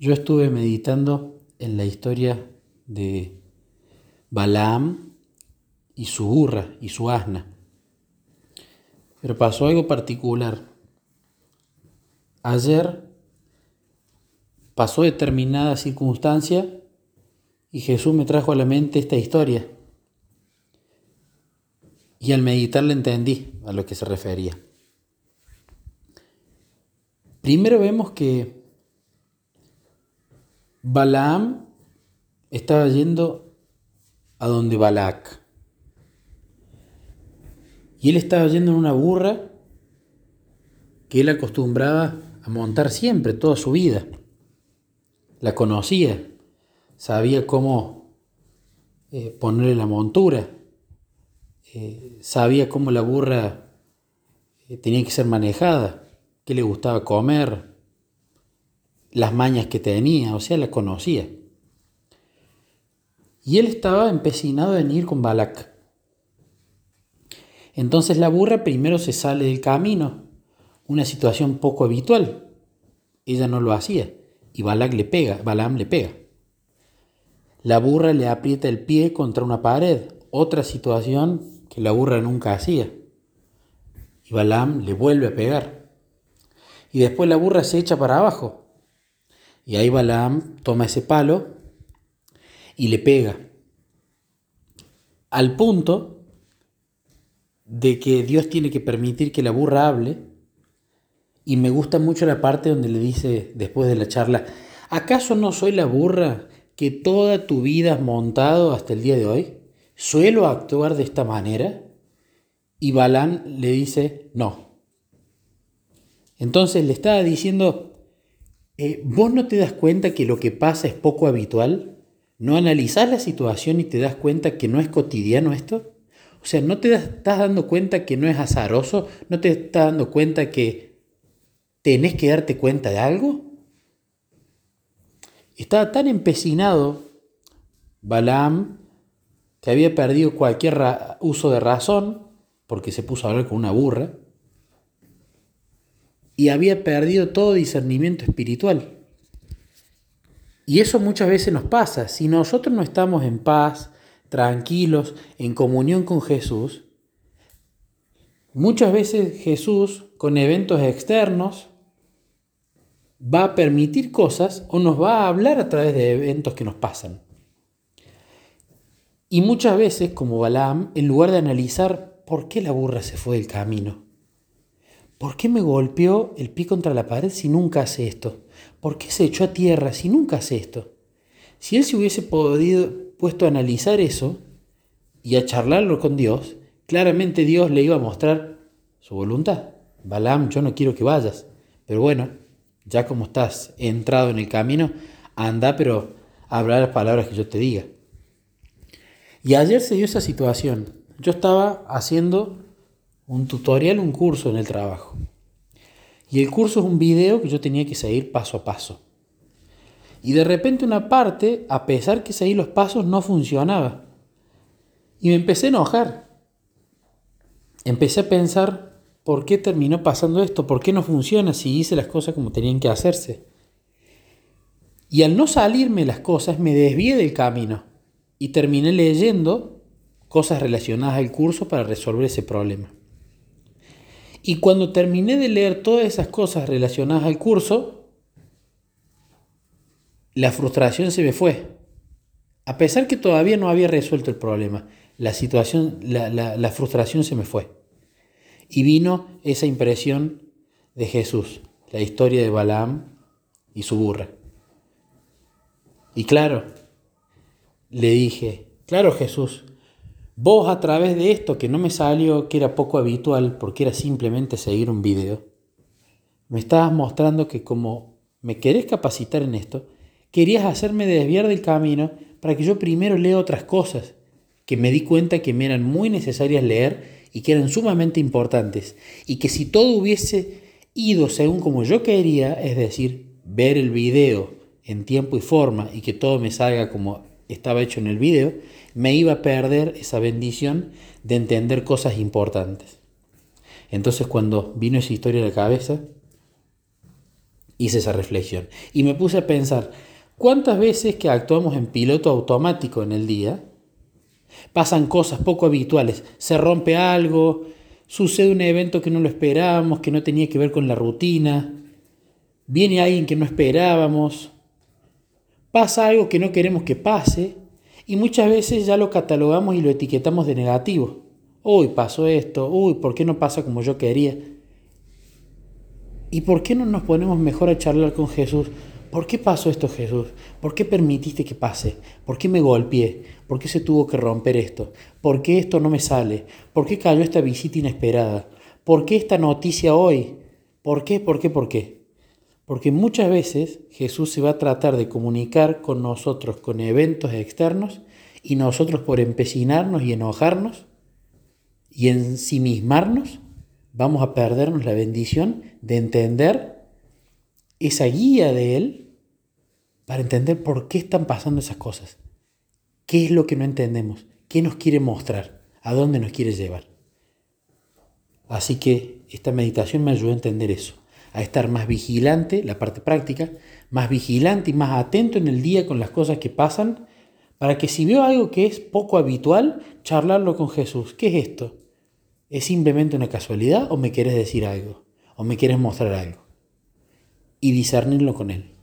Yo estuve meditando en la historia de Balaam y su burra y su asna. Pero pasó algo particular. Ayer pasó determinada circunstancia y Jesús me trajo a la mente esta historia. Y al meditarla entendí a lo que se refería. Primero vemos que Balaam estaba yendo a donde Balac. Y él estaba yendo en una burra que él acostumbraba a montar siempre, toda su vida. La conocía, sabía cómo eh, ponerle la montura, eh, sabía cómo la burra eh, tenía que ser manejada, qué le gustaba comer, las mañas que tenía, o sea, la conocía. Y él estaba empecinado en ir con Balak. Entonces la burra primero se sale del camino, una situación poco habitual. Ella no lo hacía y Balak le pega, Balaam le pega. La burra le aprieta el pie contra una pared, otra situación que la burra nunca hacía. Y Balaam le vuelve a pegar. Y después la burra se echa para abajo, y ahí Balaam toma ese palo y le pega. Al punto de que Dios tiene que permitir que la burra hable. Y me gusta mucho la parte donde le dice después de la charla, ¿acaso no soy la burra que toda tu vida has montado hasta el día de hoy? ¿Suelo actuar de esta manera? Y Balaam le dice, no. Entonces le estaba diciendo, eh, ¿vos no te das cuenta que lo que pasa es poco habitual? ¿No analizás la situación y te das cuenta que no es cotidiano esto? O sea, ¿no te estás dando cuenta que no es azaroso? ¿No te estás dando cuenta que tenés que darte cuenta de algo? Estaba tan empecinado Balaam que había perdido cualquier uso de razón porque se puso a hablar con una burra y había perdido todo discernimiento espiritual. Y eso muchas veces nos pasa. Si nosotros no estamos en paz, tranquilos, en comunión con Jesús, muchas veces Jesús con eventos externos va a permitir cosas o nos va a hablar a través de eventos que nos pasan. Y muchas veces, como Balaam, en lugar de analizar por qué la burra se fue del camino, ¿Por qué me golpeó el pie contra la pared si nunca hace esto? ¿Por qué se echó a tierra si nunca hace esto? Si él se hubiese podido puesto a analizar eso y a charlarlo con Dios, claramente Dios le iba a mostrar su voluntad. Balaam, yo no quiero que vayas, pero bueno, ya como estás entrado en el camino, anda, pero habla las palabras que yo te diga. Y ayer se dio esa situación. Yo estaba haciendo un tutorial, un curso en el trabajo. Y el curso es un video que yo tenía que seguir paso a paso. Y de repente una parte, a pesar que seguí los pasos, no funcionaba. Y me empecé a enojar. Empecé a pensar, ¿por qué terminó pasando esto? ¿Por qué no funciona si hice las cosas como tenían que hacerse? Y al no salirme las cosas, me desvié del camino y terminé leyendo cosas relacionadas al curso para resolver ese problema. Y cuando terminé de leer todas esas cosas relacionadas al curso, la frustración se me fue. A pesar que todavía no había resuelto el problema, la situación, la, frustración se me fue. Y vino esa impresión de Jesús, la historia de Balaam y su burra. Y claro, le dije, claro Jesús, Vos a través de esto que no me salió, que era poco habitual porque era simplemente seguir un video, me estabas mostrando que como me querés capacitar en esto, querías hacerme desviar del camino para que yo primero lea otras cosas que me di cuenta que me eran muy necesarias leer y que eran sumamente importantes y que si todo hubiese ido según como yo quería, es decir, ver el video en tiempo y forma y que todo me salga como estaba hecho en el video, me iba a perder esa bendición de entender cosas importantes. Entonces cuando vino esa historia a la cabeza, hice esa reflexión. Y me puse a pensar, ¿cuántas veces que actuamos en piloto automático en el día, pasan cosas poco habituales, se rompe algo, sucede un evento que no lo esperábamos, que no tenía que ver con la rutina, viene alguien que no esperábamos, pasa algo que no queremos que pase y muchas veces ya lo catalogamos y lo etiquetamos de negativo. Uy, pasó esto, uy, ¿por qué no pasa como yo quería? ¿Y por qué no nos ponemos mejor a charlar con Jesús? ¿Por qué pasó esto, Jesús? ¿Por qué permitiste que pase? ¿Por qué me golpeé? ¿Por qué se tuvo que romper esto? ¿Por qué esto no me sale? ¿Por qué cayó esta visita inesperada? ¿Por qué esta noticia hoy? ¿Por qué? ¿Por qué? ¿Por qué? Porque muchas veces Jesús se va a tratar de comunicar con nosotros con eventos externos y nosotros por empecinarnos y enojarnos y ensimismarnos vamos a perdernos la bendición de entender esa guía de Él para entender por qué están pasando esas cosas. ¿Qué es lo que no entendemos? ¿Qué nos quiere mostrar? ¿A dónde nos quiere llevar? Así que esta meditación me ayudó a entender eso, a estar más vigilante, la parte práctica, más vigilante y más atento en el día con las cosas que pasan, para que si veo algo que es poco habitual, charlarlo con Jesús. ¿Qué es esto? ¿Es simplemente una casualidad o me quieres decir algo? ¿O me quieres mostrar algo? Y discernirlo con Él.